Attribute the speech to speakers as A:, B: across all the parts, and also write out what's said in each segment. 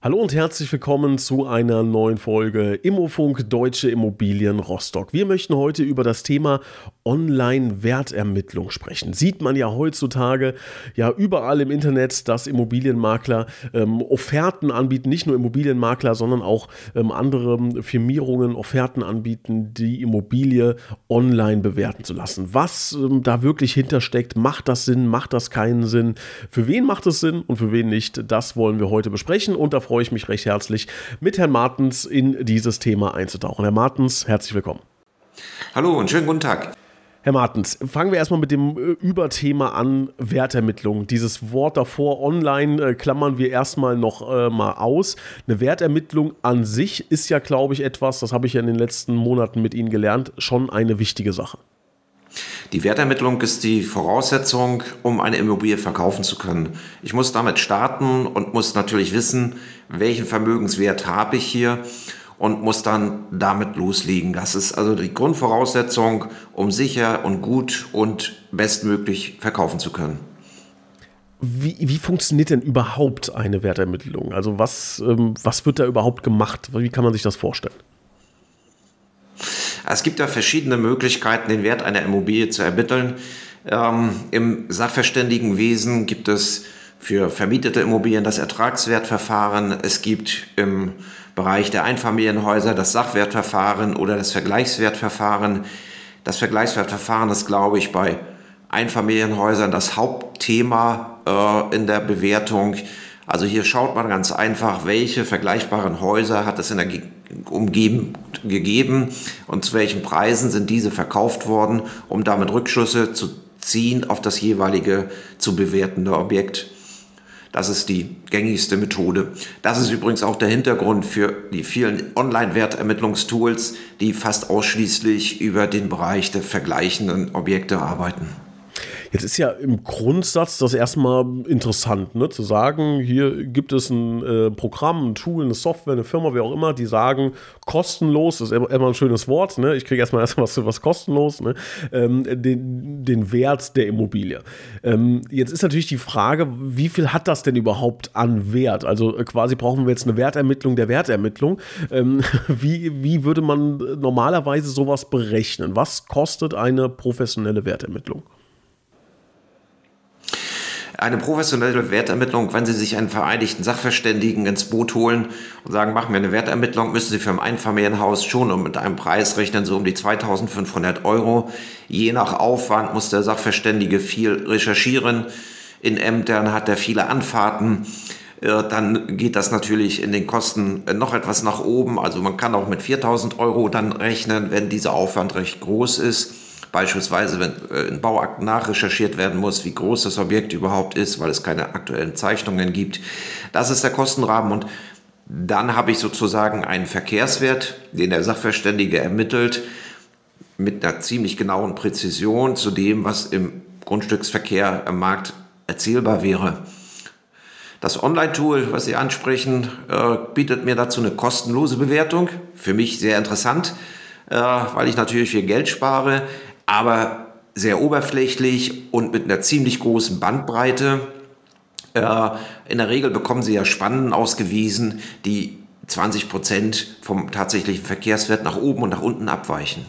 A: Hallo und herzlich willkommen zu einer neuen Folge Immofunk Deutsche Immobilien Rostock. Wir möchten heute über das Thema Online-Wertermittlung sprechen. Sieht man ja heutzutage ja überall im Internet, dass Immobilienmakler ähm, Offerten anbieten, nicht nur Immobilienmakler, sondern auch ähm, andere Firmierungen Offerten anbieten, die Immobilie online bewerten zu lassen. Was ähm, da wirklich hintersteckt, macht das Sinn, macht das keinen Sinn? Für wen macht es Sinn und für wen nicht? Das wollen wir heute besprechen und da freue ich mich recht herzlich, mit Herrn Martens in dieses Thema einzutauchen. Herr Martens, herzlich willkommen.
B: Hallo und schönen guten Tag.
A: Herr Martens, fangen wir erstmal mit dem äh, Überthema an, Wertermittlung. Dieses Wort davor, online, äh, klammern wir erstmal noch äh, mal aus. Eine Wertermittlung an sich ist ja, glaube ich, etwas, das habe ich ja in den letzten Monaten mit Ihnen gelernt, schon eine wichtige Sache.
B: Die Wertermittlung ist die Voraussetzung, um eine Immobilie verkaufen zu können. Ich muss damit starten und muss natürlich wissen, welchen Vermögenswert habe ich hier und muss dann damit loslegen. Das ist also die Grundvoraussetzung, um sicher und gut und bestmöglich verkaufen zu können.
A: Wie, wie funktioniert denn überhaupt eine Wertermittlung? Also was, ähm, was wird da überhaupt gemacht? Wie kann man sich das vorstellen?
B: Es gibt ja verschiedene Möglichkeiten, den Wert einer Immobilie zu ermitteln. Ähm, Im Sachverständigenwesen gibt es für vermietete Immobilien das Ertragswertverfahren. Es gibt im Bereich der Einfamilienhäuser das Sachwertverfahren oder das Vergleichswertverfahren. Das Vergleichswertverfahren ist, glaube ich, bei Einfamilienhäusern das Hauptthema äh, in der Bewertung. Also hier schaut man ganz einfach, welche vergleichbaren Häuser hat es in der Umgebung gegeben und zu welchen Preisen sind diese verkauft worden, um damit Rückschlüsse zu ziehen auf das jeweilige zu bewertende Objekt. Das ist die gängigste Methode. Das ist übrigens auch der Hintergrund für die vielen Online-Wertermittlungstools, die fast ausschließlich über den Bereich der vergleichenden Objekte arbeiten.
A: Jetzt ist ja im Grundsatz das erstmal interessant, ne? zu sagen, hier gibt es ein äh, Programm, ein Tool, eine Software, eine Firma, wie auch immer, die sagen, kostenlos, das ist immer, immer ein schönes Wort, ne? ich kriege erstmal erstmal was, was kostenlos, ne? ähm, den, den Wert der Immobilie. Ähm, jetzt ist natürlich die Frage, wie viel hat das denn überhaupt an Wert? Also äh, quasi brauchen wir jetzt eine Wertermittlung der Wertermittlung. Ähm, wie, wie würde man normalerweise sowas berechnen? Was kostet eine professionelle Wertermittlung?
B: Eine professionelle Wertermittlung, wenn Sie sich einen vereinigten Sachverständigen ins Boot holen und sagen, machen wir eine Wertermittlung, müssen Sie für ein Einfamilienhaus schon mit einem Preis rechnen, so um die 2500 Euro. Je nach Aufwand muss der Sachverständige viel recherchieren. In Ämtern hat er viele Anfahrten äh, dann geht das natürlich in den Kosten noch etwas nach oben. Also man kann auch mit 4000 Euro dann rechnen, wenn dieser Aufwand recht groß ist. Beispielsweise, wenn äh, in Bauakten nachrecherchiert werden muss, wie groß das Objekt überhaupt ist, weil es keine aktuellen Zeichnungen gibt. Das ist der Kostenrahmen und dann habe ich sozusagen einen Verkehrswert, den der Sachverständige ermittelt, mit einer ziemlich genauen Präzision zu dem, was im Grundstücksverkehr am Markt erzielbar wäre. Das Online-Tool, was Sie ansprechen, äh, bietet mir dazu eine kostenlose Bewertung. Für mich sehr interessant, äh, weil ich natürlich viel Geld spare aber sehr oberflächlich und mit einer ziemlich großen Bandbreite. Äh, in der Regel bekommen sie ja Spannen ausgewiesen, die 20 Prozent vom tatsächlichen Verkehrswert nach oben und nach unten abweichen.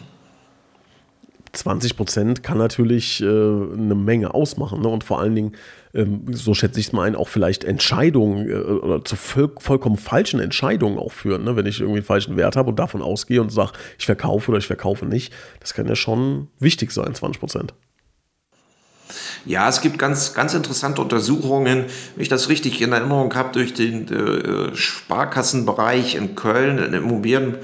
A: 20 Prozent kann natürlich äh, eine Menge ausmachen. Ne? Und vor allen Dingen, ähm, so schätze ich es mal ein, auch vielleicht Entscheidungen äh, oder zu voll, vollkommen falschen Entscheidungen auch führen. Ne? Wenn ich irgendwie einen falschen Wert habe und davon ausgehe und sage, ich verkaufe oder ich verkaufe nicht, das kann ja schon wichtig sein, 20 Prozent.
B: Ja, es gibt ganz, ganz interessante Untersuchungen, wenn ich das richtig in Erinnerung habe, durch den äh, Sparkassenbereich in Köln, in Immobilien äh,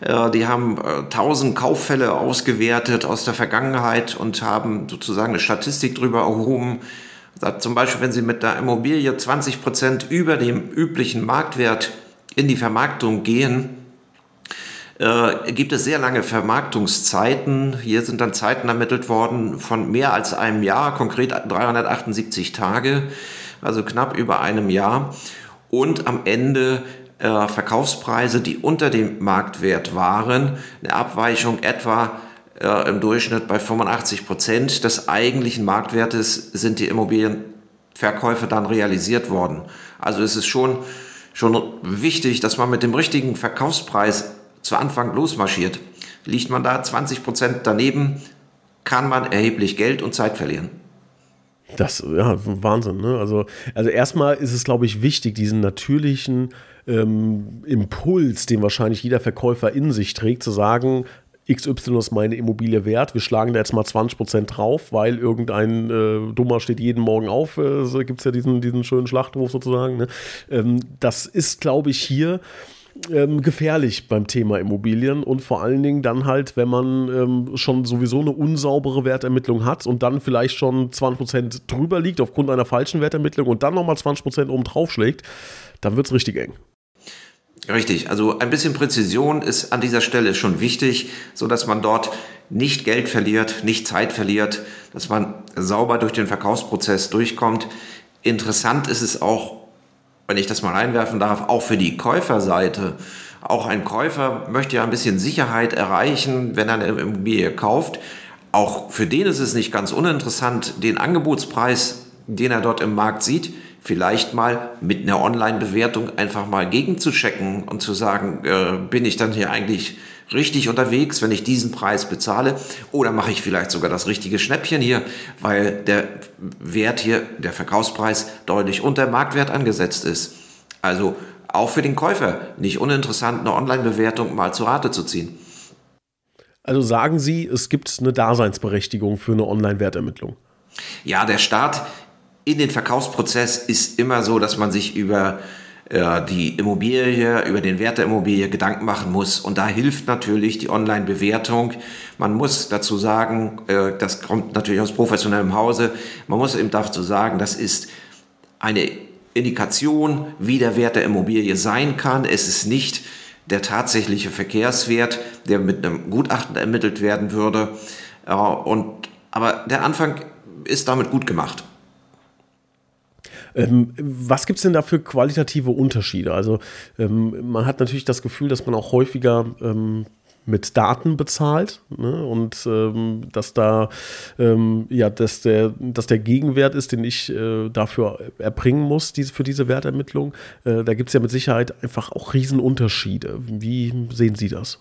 B: die haben 1000 äh, Kauffälle ausgewertet aus der Vergangenheit und haben sozusagen eine Statistik darüber erhoben. Zum Beispiel, wenn Sie mit der Immobilie 20 Prozent über dem üblichen Marktwert in die Vermarktung gehen, äh, gibt es sehr lange Vermarktungszeiten. Hier sind dann Zeiten ermittelt worden von mehr als einem Jahr, konkret 378 Tage, also knapp über einem Jahr. Und am Ende äh, Verkaufspreise, die unter dem Marktwert waren, eine Abweichung etwa äh, im Durchschnitt bei 85 Prozent des eigentlichen Marktwertes sind die Immobilienverkäufe dann realisiert worden. Also es ist schon, schon wichtig, dass man mit dem richtigen Verkaufspreis zu Anfang losmarschiert. Liegt man da 20 Prozent daneben, kann man erheblich Geld und Zeit verlieren.
A: Das, ja, Wahnsinn. Ne? Also, also erstmal ist es, glaube ich, wichtig, diesen natürlichen ähm, Impuls, den wahrscheinlich jeder Verkäufer in sich trägt, zu sagen, XY ist meine Immobilie wert, wir schlagen da jetzt mal 20% drauf, weil irgendein äh, Dummer steht jeden Morgen auf, äh, gibt es ja diesen, diesen schönen Schlachtruf sozusagen. Ne? Ähm, das ist, glaube ich, hier ähm, gefährlich beim Thema Immobilien und vor allen Dingen dann halt, wenn man ähm, schon sowieso eine unsaubere Wertermittlung hat und dann vielleicht schon 20% drüber liegt aufgrund einer falschen Wertermittlung und dann nochmal 20% oben drauf schlägt, dann wird es richtig eng.
B: Richtig, also ein bisschen Präzision ist an dieser Stelle schon wichtig, so dass man dort nicht Geld verliert, nicht Zeit verliert, dass man sauber durch den Verkaufsprozess durchkommt. Interessant ist es auch, wenn ich das mal einwerfen darf, auch für die Käuferseite. Auch ein Käufer möchte ja ein bisschen Sicherheit erreichen, wenn er eine Immobilie kauft. Auch für den ist es nicht ganz uninteressant, den Angebotspreis, den er dort im Markt sieht, vielleicht mal mit einer Online-Bewertung einfach mal gegenzuchecken und zu sagen, äh, bin ich dann hier eigentlich richtig unterwegs, wenn ich diesen Preis bezahle? Oder mache ich vielleicht sogar das richtige Schnäppchen hier, weil der Wert hier, der Verkaufspreis deutlich unter Marktwert angesetzt ist? Also auch für den Käufer nicht uninteressant, eine Online-Bewertung mal zu Rate zu ziehen.
A: Also sagen Sie, es gibt eine Daseinsberechtigung für eine Online-Wertermittlung?
B: Ja, der Staat in den Verkaufsprozess ist immer so, dass man sich über äh, die Immobilie, über den Wert der Immobilie Gedanken machen muss. Und da hilft natürlich die Online-Bewertung. Man muss dazu sagen, äh, das kommt natürlich aus professionellem Hause, man muss eben dazu sagen, das ist eine Indikation, wie der Wert der Immobilie sein kann. Es ist nicht der tatsächliche Verkehrswert, der mit einem Gutachten ermittelt werden würde. Äh, und, aber der Anfang ist damit gut gemacht.
A: Ähm, was gibt es denn da für qualitative Unterschiede? Also ähm, man hat natürlich das Gefühl, dass man auch häufiger ähm, mit Daten bezahlt ne? und ähm, dass da ähm, ja dass der dass der Gegenwert ist, den ich äh, dafür erbringen muss diese, für diese Wertermittlung. Äh, da gibt es ja mit Sicherheit einfach auch Riesenunterschiede. Wie sehen Sie das?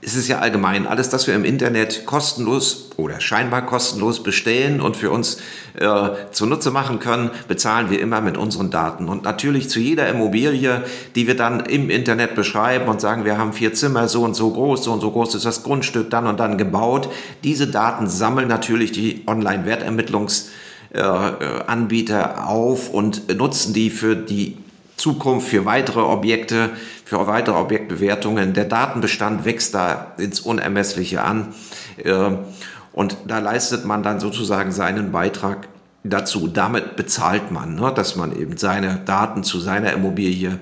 B: Es ist ja allgemein, alles, das wir im Internet kostenlos oder scheinbar kostenlos bestellen und für uns äh, zunutze machen können, bezahlen wir immer mit unseren Daten. Und natürlich zu jeder Immobilie, die wir dann im Internet beschreiben und sagen, wir haben vier Zimmer, so und so groß, so und so groß ist das Grundstück, dann und dann gebaut. Diese Daten sammeln natürlich die Online-Wertermittlungsanbieter äh, auf und nutzen die für die Zukunft, für weitere Objekte, für weitere Objektbewertungen. Der Datenbestand wächst da ins Unermessliche an. Äh, und da leistet man dann sozusagen seinen Beitrag dazu. Damit bezahlt man, ne, dass man eben seine Daten zu seiner Immobilie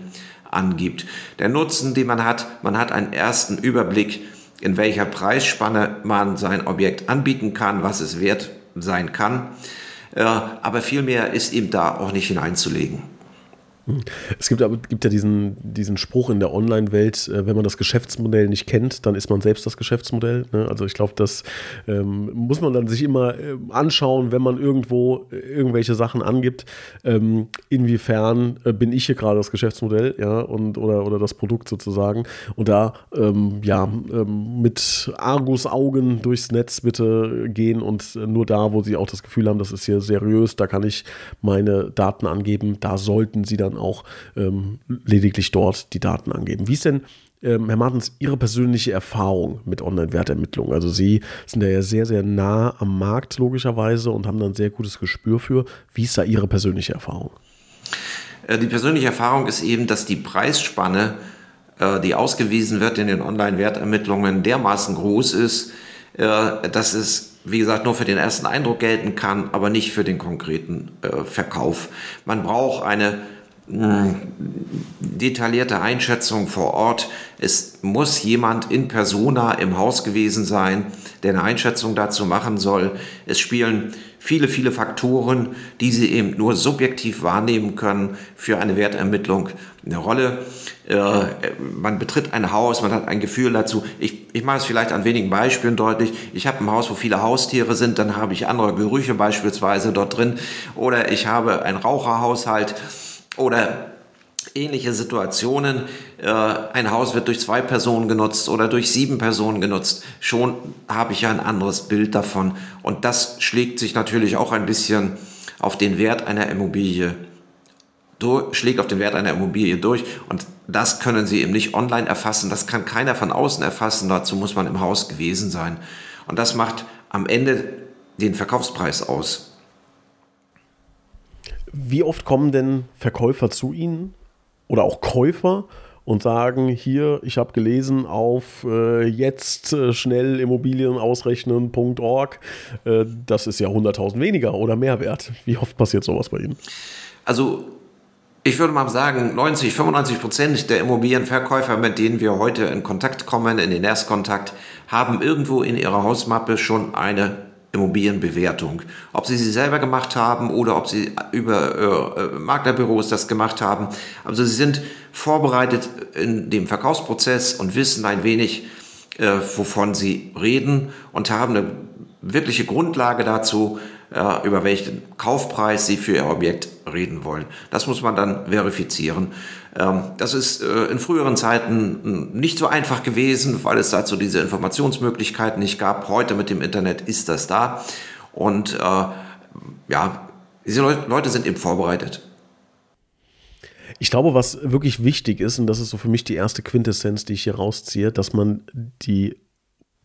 B: angibt. Der Nutzen, den man hat, man hat einen ersten Überblick, in welcher Preisspanne man sein Objekt anbieten kann, was es wert sein kann. Äh, aber viel mehr ist ihm da auch nicht hineinzulegen.
A: Es gibt, gibt ja diesen, diesen Spruch in der Online-Welt, äh, wenn man das Geschäftsmodell nicht kennt, dann ist man selbst das Geschäftsmodell. Ne? Also ich glaube, das ähm, muss man dann sich immer äh, anschauen, wenn man irgendwo äh, irgendwelche Sachen angibt. Ähm, inwiefern bin ich hier gerade das Geschäftsmodell, ja, und, oder, oder das Produkt sozusagen. Und da ähm, ja, ähm, mit Argus-Augen durchs Netz bitte gehen und nur da, wo sie auch das Gefühl haben, das ist hier seriös, da kann ich meine Daten angeben, da sollten sie dann auch ähm, lediglich dort die Daten angeben. Wie ist denn, ähm, Herr Martens, Ihre persönliche Erfahrung mit Online-Wertermittlung? Also Sie sind ja sehr, sehr nah am Markt logischerweise und haben dann sehr gutes Gespür für. Wie ist da Ihre persönliche Erfahrung?
B: Äh, die persönliche Erfahrung ist eben, dass die Preisspanne, äh, die ausgewiesen wird in den Online-Wertermittlungen, dermaßen groß ist, äh, dass es wie gesagt, nur für den ersten Eindruck gelten kann, aber nicht für den konkreten Verkauf. Man braucht eine detaillierte Einschätzung vor Ort. Es muss jemand in persona im Haus gewesen sein, der eine Einschätzung dazu machen soll. Es spielen viele, viele Faktoren, die Sie eben nur subjektiv wahrnehmen können für eine Wertermittlung eine Rolle. Äh, man betritt ein Haus, man hat ein Gefühl dazu. Ich, ich mache es vielleicht an wenigen Beispielen deutlich. Ich habe ein Haus, wo viele Haustiere sind, dann habe ich andere Gerüche beispielsweise dort drin. Oder ich habe einen Raucherhaushalt oder ähnliche Situationen. Äh, ein Haus wird durch zwei Personen genutzt oder durch sieben Personen genutzt. Schon habe ich ja ein anderes Bild davon. Und das schlägt sich natürlich auch ein bisschen auf den Wert einer Immobilie schlägt auf den Wert einer Immobilie durch und das können Sie eben nicht online erfassen, das kann keiner von außen erfassen, dazu muss man im Haus gewesen sein. Und das macht am Ende den Verkaufspreis aus.
A: Wie oft kommen denn Verkäufer zu Ihnen oder auch Käufer und sagen, hier, ich habe gelesen auf äh, jetzt äh, schnell Immobilien ausrechnen.org, äh, das ist ja 100.000 weniger oder mehr wert. Wie oft passiert sowas bei Ihnen?
B: Also ich würde mal sagen, 90, 95 Prozent der Immobilienverkäufer, mit denen wir heute in Kontakt kommen, in den Erstkontakt, haben irgendwo in ihrer Hausmappe schon eine Immobilienbewertung. Ob sie sie selber gemacht haben oder ob sie über äh, äh, Maklerbüros das gemacht haben. Also sie sind vorbereitet in dem Verkaufsprozess und wissen ein wenig, äh, wovon sie reden und haben eine wirkliche Grundlage dazu, über welchen Kaufpreis sie für ihr Objekt reden wollen. Das muss man dann verifizieren. Ähm, das ist äh, in früheren Zeiten nicht so einfach gewesen, weil es dazu diese Informationsmöglichkeiten nicht gab. Heute mit dem Internet ist das da. Und äh, ja, diese Leute sind eben vorbereitet.
A: Ich glaube, was wirklich wichtig ist, und das ist so für mich die erste Quintessenz, die ich hier rausziehe, dass man die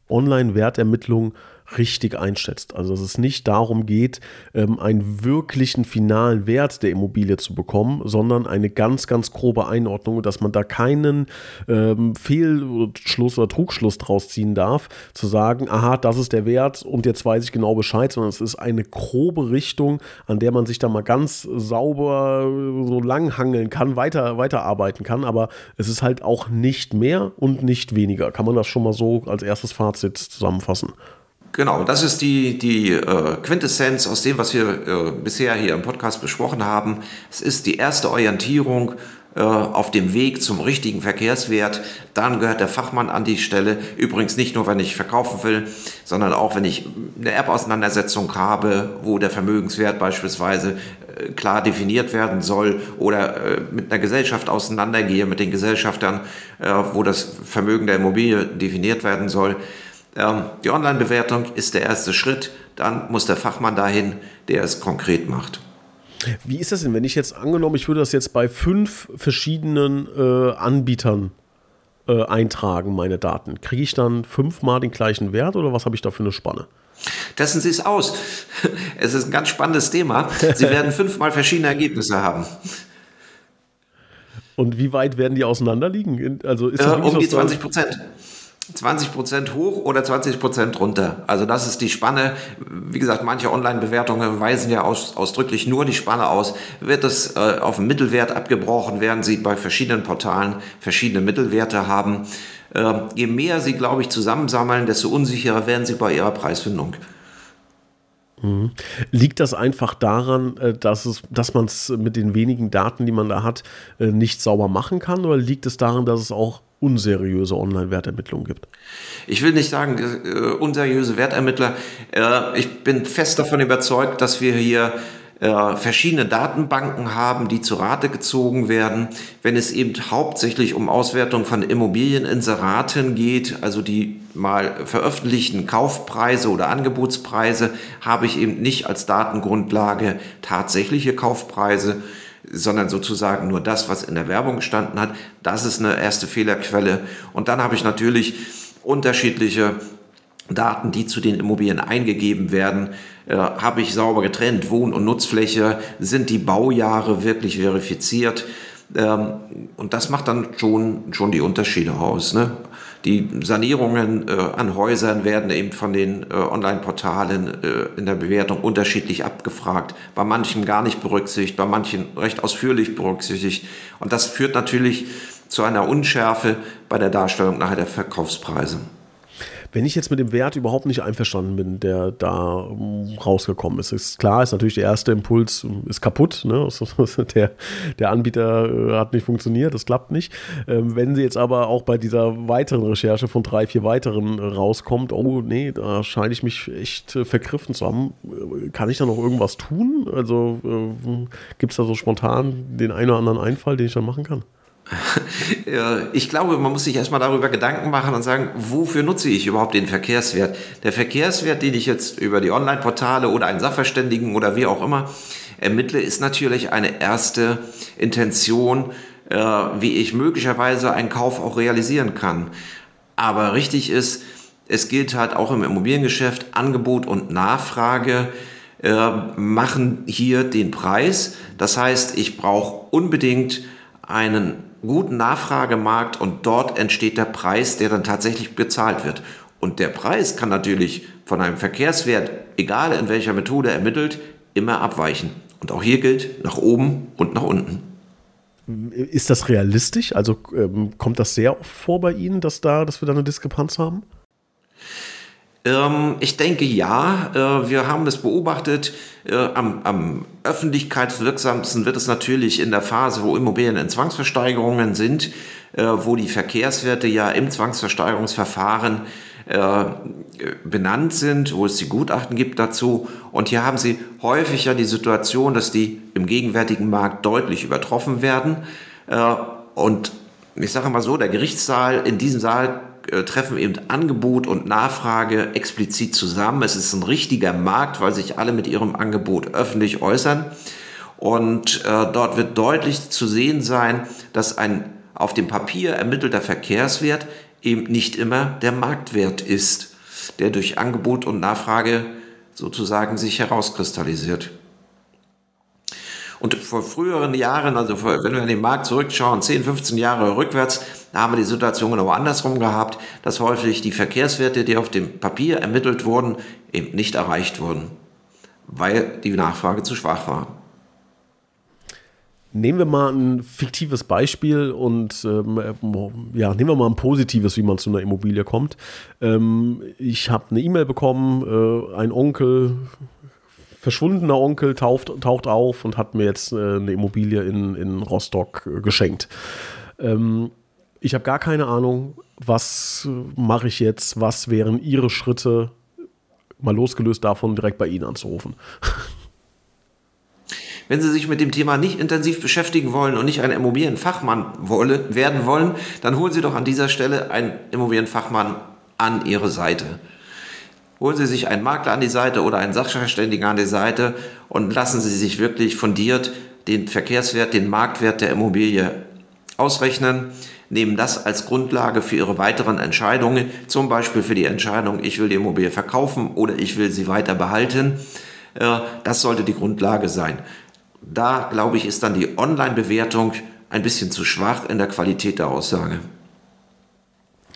A: Online-Wertermittlung richtig einschätzt. Also dass es nicht darum geht, ähm, einen wirklichen finalen Wert der Immobilie zu bekommen, sondern eine ganz, ganz grobe Einordnung, dass man da keinen ähm, Fehlschluss oder Trugschluss draus ziehen darf, zu sagen, aha, das ist der Wert und jetzt weiß ich genau Bescheid, sondern es ist eine grobe Richtung, an der man sich da mal ganz sauber so lang hangeln kann, weiter, weiterarbeiten kann, aber es ist halt auch nicht mehr und nicht weniger. Kann man das schon mal so als erstes Fazit zusammenfassen?
B: Genau, das ist die, die äh, Quintessenz aus dem, was wir äh, bisher hier im Podcast besprochen haben. Es ist die erste Orientierung äh, auf dem Weg zum richtigen Verkehrswert. Dann gehört der Fachmann an die Stelle. Übrigens nicht nur, wenn ich verkaufen will, sondern auch, wenn ich eine App-Auseinandersetzung habe, wo der Vermögenswert beispielsweise äh, klar definiert werden soll oder äh, mit einer Gesellschaft auseinandergehe, mit den Gesellschaftern, wo das Vermögen der Immobilie definiert werden soll. Ähm, die Online-Bewertung ist der erste Schritt. Dann muss der Fachmann dahin, der es konkret macht.
A: Wie ist das denn, wenn ich jetzt angenommen, ich würde das jetzt bei fünf verschiedenen äh, Anbietern äh, eintragen, meine Daten? Kriege ich dann fünfmal den gleichen Wert oder was habe ich da für eine Spanne?
B: Testen Sie es aus. Es ist ein ganz spannendes Thema. Sie werden fünfmal verschiedene Ergebnisse haben.
A: Und wie weit werden die auseinanderliegen?
B: Also ist das äh, um die 20 Prozent. 20 Prozent hoch oder 20 Prozent runter. Also das ist die Spanne. Wie gesagt, manche Online-Bewertungen weisen ja aus, ausdrücklich nur die Spanne aus. Wird es äh, auf einen Mittelwert abgebrochen, werden Sie bei verschiedenen Portalen verschiedene Mittelwerte haben. Äh, je mehr Sie, glaube ich, zusammensammeln, desto unsicherer werden Sie bei Ihrer Preisfindung.
A: Mhm. Liegt das einfach daran, äh, dass, es, dass man es mit den wenigen Daten, die man da hat, äh, nicht sauber machen kann? Oder liegt es daran, dass es auch unseriöse Online-Wertermittlungen gibt?
B: Ich will nicht sagen, äh, unseriöse Wertermittler. Äh, ich bin fest davon überzeugt, dass wir hier äh, verschiedene Datenbanken haben, die zu Rate gezogen werden. Wenn es eben hauptsächlich um Auswertung von Immobilieninseraten geht, also die mal veröffentlichten Kaufpreise oder Angebotspreise, habe ich eben nicht als Datengrundlage tatsächliche Kaufpreise, sondern sozusagen nur das, was in der Werbung gestanden hat. Das ist eine erste Fehlerquelle. Und dann habe ich natürlich unterschiedliche Daten, die zu den Immobilien eingegeben werden, äh, habe ich sauber getrennt. Wohn- und Nutzfläche, sind die Baujahre wirklich verifiziert? Ähm, und das macht dann schon, schon die Unterschiede aus. Ne? Die Sanierungen äh, an Häusern werden eben von den äh, Online-Portalen äh, in der Bewertung unterschiedlich abgefragt. Bei manchen gar nicht berücksichtigt, bei manchen recht ausführlich berücksichtigt. Und das führt natürlich zu einer Unschärfe bei der Darstellung nachher der Verkaufspreise.
A: Wenn ich jetzt mit dem Wert überhaupt nicht einverstanden bin, der da ähm, rausgekommen ist, ist klar, ist natürlich der erste Impuls, ähm, ist kaputt. Ne? Der, der Anbieter äh, hat nicht funktioniert, das klappt nicht. Ähm, wenn sie jetzt aber auch bei dieser weiteren Recherche von drei, vier weiteren äh, rauskommt, oh nee, da scheine ich mich echt äh, vergriffen zu haben, kann ich da noch irgendwas tun? Also gibt es da so spontan den einen oder anderen Einfall, den ich dann machen kann?
B: ich glaube, man muss sich erstmal darüber Gedanken machen und sagen, wofür nutze ich überhaupt den Verkehrswert? Der Verkehrswert, den ich jetzt über die Online-Portale oder einen Sachverständigen oder wie auch immer ermittle, ist natürlich eine erste Intention, äh, wie ich möglicherweise einen Kauf auch realisieren kann. Aber richtig ist, es gilt halt auch im Immobiliengeschäft, Angebot und Nachfrage äh, machen hier den Preis. Das heißt, ich brauche unbedingt einen guten Nachfragemarkt und dort entsteht der Preis, der dann tatsächlich bezahlt wird. Und der Preis kann natürlich von einem Verkehrswert, egal in welcher Methode ermittelt, immer abweichen. Und auch hier gilt nach oben und nach unten.
A: Ist das realistisch? Also ähm, kommt das sehr oft vor bei Ihnen, dass, da, dass wir da eine Diskrepanz haben?
B: Ähm, ich denke ja. Äh, wir haben es beobachtet. Äh, am, am, öffentlichkeitswirksamsten wird es natürlich in der Phase, wo Immobilien in Zwangsversteigerungen sind, äh, wo die Verkehrswerte ja im Zwangsversteigerungsverfahren äh, benannt sind, wo es die Gutachten gibt dazu. Und hier haben Sie häufig ja die Situation, dass die im gegenwärtigen Markt deutlich übertroffen werden. Äh, und ich sage mal so, der Gerichtssaal in diesem Saal äh, treffen eben Angebot und Nachfrage explizit zusammen. Es ist ein richtiger Markt, weil sich alle mit ihrem Angebot öffentlich äußern. Und äh, dort wird deutlich zu sehen sein, dass ein auf dem Papier ermittelter Verkehrswert eben nicht immer der Marktwert ist, der durch Angebot und Nachfrage sozusagen sich herauskristallisiert. Und vor früheren Jahren, also vor, wenn wir in den Markt zurückschauen, 10, 15 Jahre rückwärts, da haben wir die Situation genau andersrum gehabt, dass häufig die Verkehrswerte, die auf dem Papier ermittelt wurden, eben nicht erreicht wurden, weil die Nachfrage zu schwach war.
A: Nehmen wir mal ein fiktives Beispiel und ähm, ja, nehmen wir mal ein positives, wie man zu einer Immobilie kommt. Ähm, ich habe eine E-Mail bekommen, äh, ein Onkel verschwundener Onkel taucht, taucht auf und hat mir jetzt äh, eine Immobilie in, in Rostock äh, geschenkt. Ähm, ich habe gar keine Ahnung, was mache ich jetzt, was wären Ihre Schritte, mal losgelöst davon, direkt bei Ihnen anzurufen.
B: Wenn Sie sich mit dem Thema nicht intensiv beschäftigen wollen und nicht ein Immobilienfachmann wolle, werden wollen, dann holen Sie doch an dieser Stelle einen Immobilienfachmann an Ihre Seite holen Sie sich einen Makler an die Seite oder einen Sachverständigen an die Seite und lassen Sie sich wirklich fundiert den Verkehrswert, den Marktwert der Immobilie ausrechnen, nehmen das als Grundlage für Ihre weiteren Entscheidungen, zum Beispiel für die Entscheidung, ich will die Immobilie verkaufen oder ich will sie weiter behalten. Äh, das sollte die Grundlage sein. Da, glaube ich, ist dann die Online-Bewertung ein bisschen zu schwach in der Qualität der Aussage.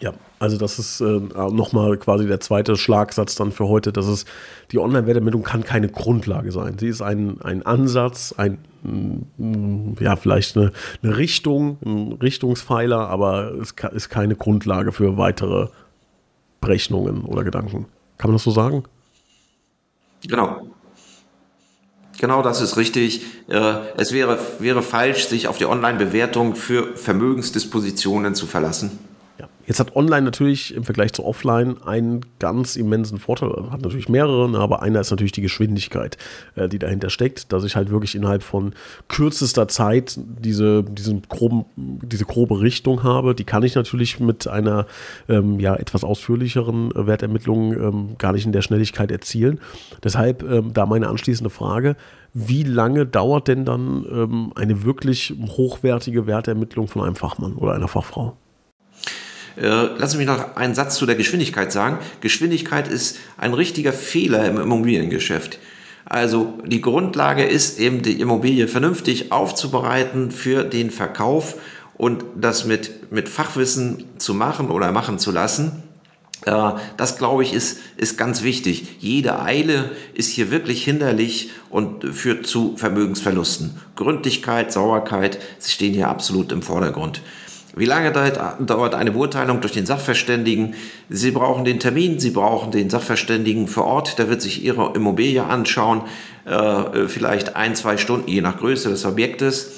A: Ja, also das ist äh, nochmal quasi der zweite Schlagsatz dann für heute, dass es die Online-Wertermittlung kann keine Grundlage sein. Sie ist ein, ein Ansatz, ein mm, ja, vielleicht eine, eine Richtung, ein Richtungspfeiler, aber es ist keine Grundlage für weitere Berechnungen oder Gedanken. Kann man das so sagen?
B: Genau. Genau, das ist richtig. Äh, es wäre, wäre falsch, sich auf die Online-Bewertung für Vermögensdispositionen zu verlassen.
A: Jetzt hat Online natürlich im Vergleich zu Offline einen ganz immensen Vorteil, hat natürlich mehrere, ne, aber einer ist natürlich die Geschwindigkeit, äh, die dahinter steckt, dass ich halt wirklich innerhalb von kürzester Zeit diese, diesen groben, diese grobe Richtung habe. Die kann ich natürlich mit einer ähm, ja, etwas ausführlicheren Wertermittlung ähm, gar nicht in der Schnelligkeit erzielen. Deshalb ähm, da meine anschließende Frage, wie lange dauert denn dann ähm, eine wirklich hochwertige Wertermittlung von einem Fachmann oder einer Fachfrau?
B: Äh, Sie mich noch einen Satz zu der Geschwindigkeit sagen. Geschwindigkeit ist ein richtiger Fehler im Immobiliengeschäft. Also die Grundlage ist eben die Immobilie vernünftig aufzubereiten für den Verkauf und das mit, mit Fachwissen zu machen oder machen zu lassen. Äh, das, glaube ich, ist, ist ganz wichtig. Jede Eile ist hier wirklich hinderlich und führt zu Vermögensverlusten. Gründlichkeit, Sauerkeit, sie stehen hier absolut im Vordergrund. Wie lange dauert eine Beurteilung durch den Sachverständigen? Sie brauchen den Termin, Sie brauchen den Sachverständigen vor Ort, der wird sich Ihre Immobilie anschauen, äh, vielleicht ein, zwei Stunden, je nach Größe des Objektes.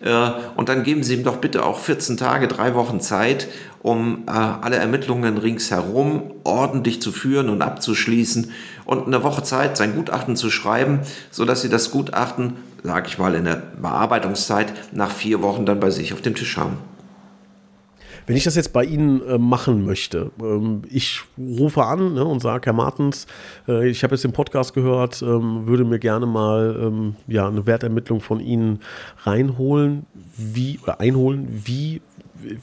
B: Äh, und dann geben Sie ihm doch bitte auch 14 Tage, drei Wochen Zeit, um äh, alle Ermittlungen ringsherum ordentlich zu führen und abzuschließen und eine Woche Zeit, sein Gutachten zu schreiben, sodass Sie das Gutachten, sage ich mal, in der Bearbeitungszeit nach vier Wochen dann bei sich auf dem Tisch haben.
A: Wenn ich das jetzt bei Ihnen äh, machen möchte, ähm, ich rufe an ne, und sage, Herr Martens, äh, ich habe jetzt den Podcast gehört, ähm, würde mir gerne mal ähm, ja, eine Wertermittlung von Ihnen reinholen, wie, oder einholen, wie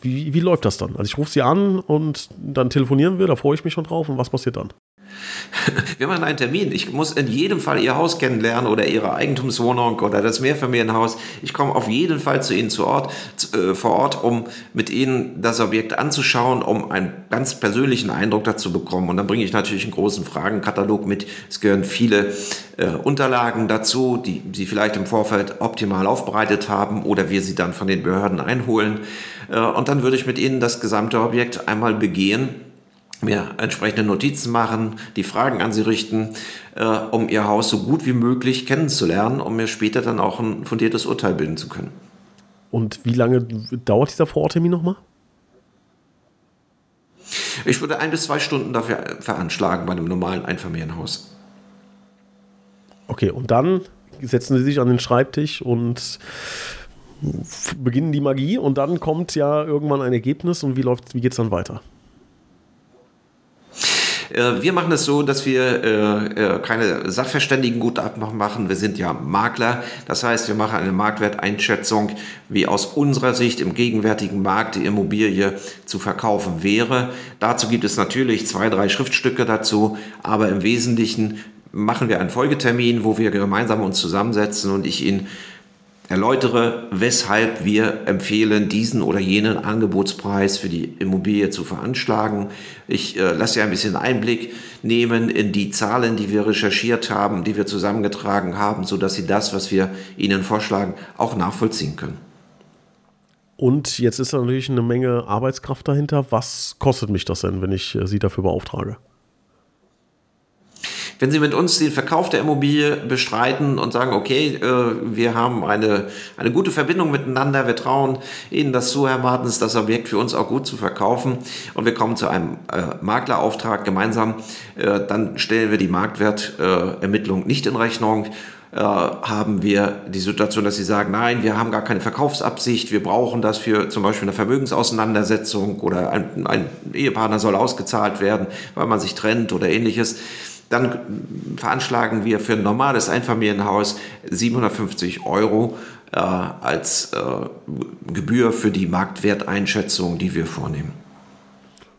A: wie, wie, läuft das dann? Also ich rufe sie an und dann telefonieren wir, da freue ich mich schon drauf. Und was passiert dann?
B: Wir machen einen Termin. Ich muss in jedem Fall Ihr Haus kennenlernen oder Ihre Eigentumswohnung oder das Mehrfamilienhaus. Ich komme auf jeden Fall zu Ihnen zu Ort, äh, vor Ort, um mit Ihnen das Objekt anzuschauen, um einen ganz persönlichen Eindruck dazu bekommen. Und dann bringe ich natürlich einen großen Fragenkatalog mit. Es gehören viele äh, Unterlagen dazu, die Sie vielleicht im Vorfeld optimal aufbereitet haben oder wir sie dann von den Behörden einholen. Äh, und dann würde ich mit Ihnen das gesamte Objekt einmal begehen mir entsprechende Notizen machen, die Fragen an sie richten, äh, um ihr Haus so gut wie möglich kennenzulernen, um mir später dann auch ein fundiertes Urteil bilden zu können.
A: Und wie lange dauert dieser Vororttermin nochmal?
B: Ich würde ein bis zwei Stunden dafür veranschlagen bei einem normalen Einfamilienhaus.
A: Okay, und dann setzen Sie sich an den Schreibtisch und beginnen die Magie und dann kommt ja irgendwann ein Ergebnis und wie läuft, wie geht es dann weiter?
B: Äh, wir machen es so, dass wir äh, äh, keine Sachverständigengutachten machen. Wir sind ja Makler. Das heißt, wir machen eine Marktwerteinschätzung, wie aus unserer Sicht im gegenwärtigen Markt die Immobilie zu verkaufen wäre. Dazu gibt es natürlich zwei, drei Schriftstücke dazu, aber im Wesentlichen machen wir einen Folgetermin, wo wir gemeinsam uns zusammensetzen und ich Ihnen erläutere, weshalb wir empfehlen, diesen oder jenen Angebotspreis für die Immobilie zu veranschlagen. Ich äh, lasse ja ein bisschen Einblick nehmen in die Zahlen, die wir recherchiert haben, die wir zusammengetragen haben, sodass Sie das, was wir Ihnen vorschlagen, auch nachvollziehen können.
A: Und jetzt ist natürlich eine Menge Arbeitskraft dahinter. Was kostet mich das denn, wenn ich äh, Sie dafür beauftrage?
B: Wenn Sie mit uns den Verkauf der Immobilie bestreiten und sagen, okay, äh, wir haben eine, eine gute Verbindung miteinander, wir trauen Ihnen das zu, Herr Martens, das Objekt für uns auch gut zu verkaufen und wir kommen zu einem äh, Maklerauftrag gemeinsam, äh, dann stellen wir die Marktwertermittlung nicht in Rechnung haben wir die Situation, dass sie sagen, nein, wir haben gar keine Verkaufsabsicht, wir brauchen das für zum Beispiel eine Vermögensauseinandersetzung oder ein, ein Ehepartner soll ausgezahlt werden, weil man sich trennt oder ähnliches. Dann veranschlagen wir für ein normales Einfamilienhaus 750 Euro äh, als äh, Gebühr für die Marktwerteinschätzung, die wir vornehmen.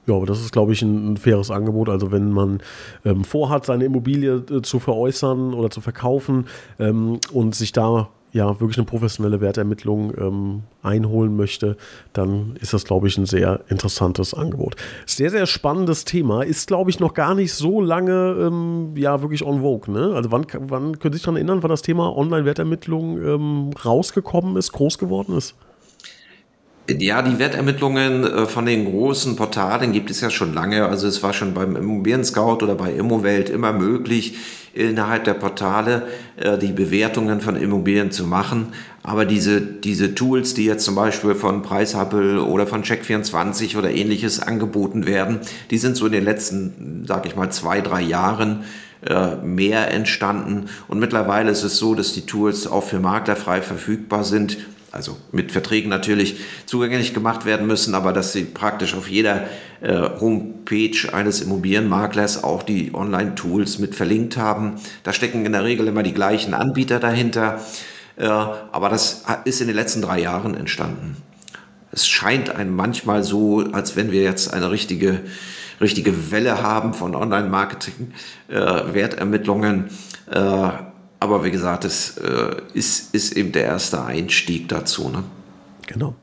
A: Ja, aber das ist, glaube ich, ein, ein, faires Angebot. Also wenn man ähm, vorhat, seine Immobilie äh, zu veräußern oder zu verkaufen ähm, und sich da ja wirklich eine professionelle Wertermittlung ähm, einholen möchte, dann ist das, glaube ich, ein sehr interessantes Angebot. Sehr, sehr spannendes Thema. Ist, glaube ich, noch gar nicht so lange ähm, ja wirklich on vogue. Ne? Also wann, wann können Sie sich daran erinnern, wann das Thema Online-Wertermittlung ähm, rausgekommen ist, groß geworden ist?
B: Ja, die Wertermittlungen äh, von den großen Portalen gibt es ja schon lange. Also es war schon beim Immobilien Scout oder bei Immowelt immer möglich, innerhalb der Portale äh, die Bewertungen von Immobilien zu machen. Aber diese, diese Tools, die jetzt zum Beispiel von Preishubble oder von Check24 oder ähnliches angeboten werden, die sind so in den letzten, sag ich mal, zwei, drei Jahren äh, mehr entstanden. Und mittlerweile ist es so, dass die Tools auch für Makler frei verfügbar sind also mit Verträgen natürlich zugänglich gemacht werden müssen, aber dass sie praktisch auf jeder äh, Homepage eines Immobilienmaklers auch die Online-Tools mit verlinkt haben. Da stecken in der Regel immer die gleichen Anbieter dahinter, äh, aber das ist in den letzten drei Jahren entstanden. Es scheint einem manchmal so, als wenn wir jetzt eine richtige, richtige Welle haben von Online-Marketing, äh, Wertermittlungen. Äh, Aber wie gesagt, es äh, ist, ist eben der erste Einstieg dazu. Ne?
A: Genau.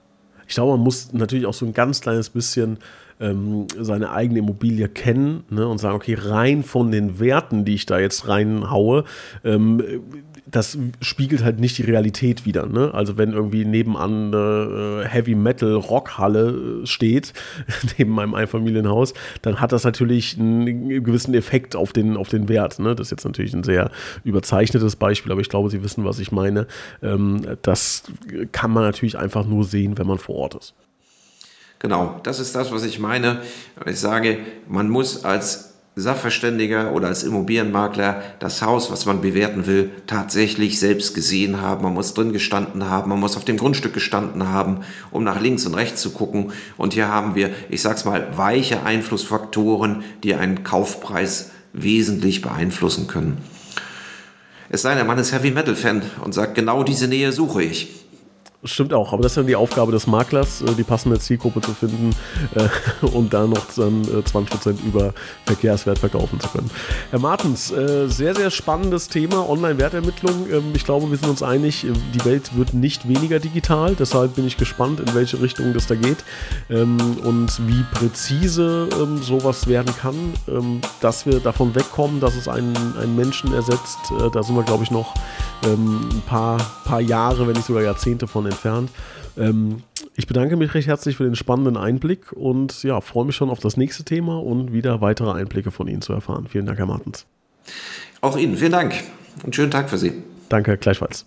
A: Ich glaube, man muss natürlich auch so ein ganz kleines bisschen ähm, seine eigene Immobilie kennen ne, und sagen, okay, rein von den Werten, die ich da jetzt reinhaue, ähm, das spiegelt halt nicht die Realität wieder. Ne? Also wenn irgendwie nebenan eine äh, Heavy Metal Rockhalle äh, steht, neben meinem Einfamilienhaus, dann hat das natürlich einen gewissen Effekt auf den, auf den Wert. Ne? Das ist jetzt natürlich ein sehr überzeichnetes Beispiel, aber ich glaube, Sie wissen, was ich meine. Ähm, das kann man natürlich einfach nur sehen, wenn man vor Ort ist.
B: Genau, das ist das, was ich meine. Ich sage, man muss als Sachverständiger oder als Immobilienmakler das Haus, was man bewerten will, tatsächlich selbst gesehen haben. Man muss drin gestanden haben, man muss auf dem Grundstück gestanden haben, um nach links und rechts zu gucken. Und hier haben wir, ich sag's mal, weiche Einflussfaktoren, die einen Kaufpreis wesentlich beeinflussen können. Es sei denn, Mann ist Heavy Metal Fan und sagt, genau diese Nähe suche ich.
A: Stimmt auch, aber das ist dann die Aufgabe des Maklers, äh, die passende Zielgruppe zu finden äh, und da noch dann äh, 20% über Verkehrswert verkaufen zu können. Herr Martens, äh, sehr, sehr spannendes Thema, Online-Wertermittlung. Ähm, ich glaube, wir sind uns einig, äh, die Welt wird nicht weniger digital, deshalb bin ich gespannt, in welche Richtung das da geht ähm, und wie präzise ähm, sowas werden kann, dass wir davon wegkommen, dass es einen, einen Menschen ersetzt. Äh, da sind wir, glaube ich, noch ähm, ein paar, paar Jahre, wenn nicht sogar Jahrzehnte von entfernt. Ähm, ich bedanke mich recht herzlich für den spannenden Einblick und ja, freue mich schon auf das nächste Thema und wieder weitere Einblicke von Ihnen zu erfahren. Vielen Dank, Herr Martens.
B: Auch Ihnen, vielen Dank und schönen Tag für Sie.
A: Danke, gleichfalls.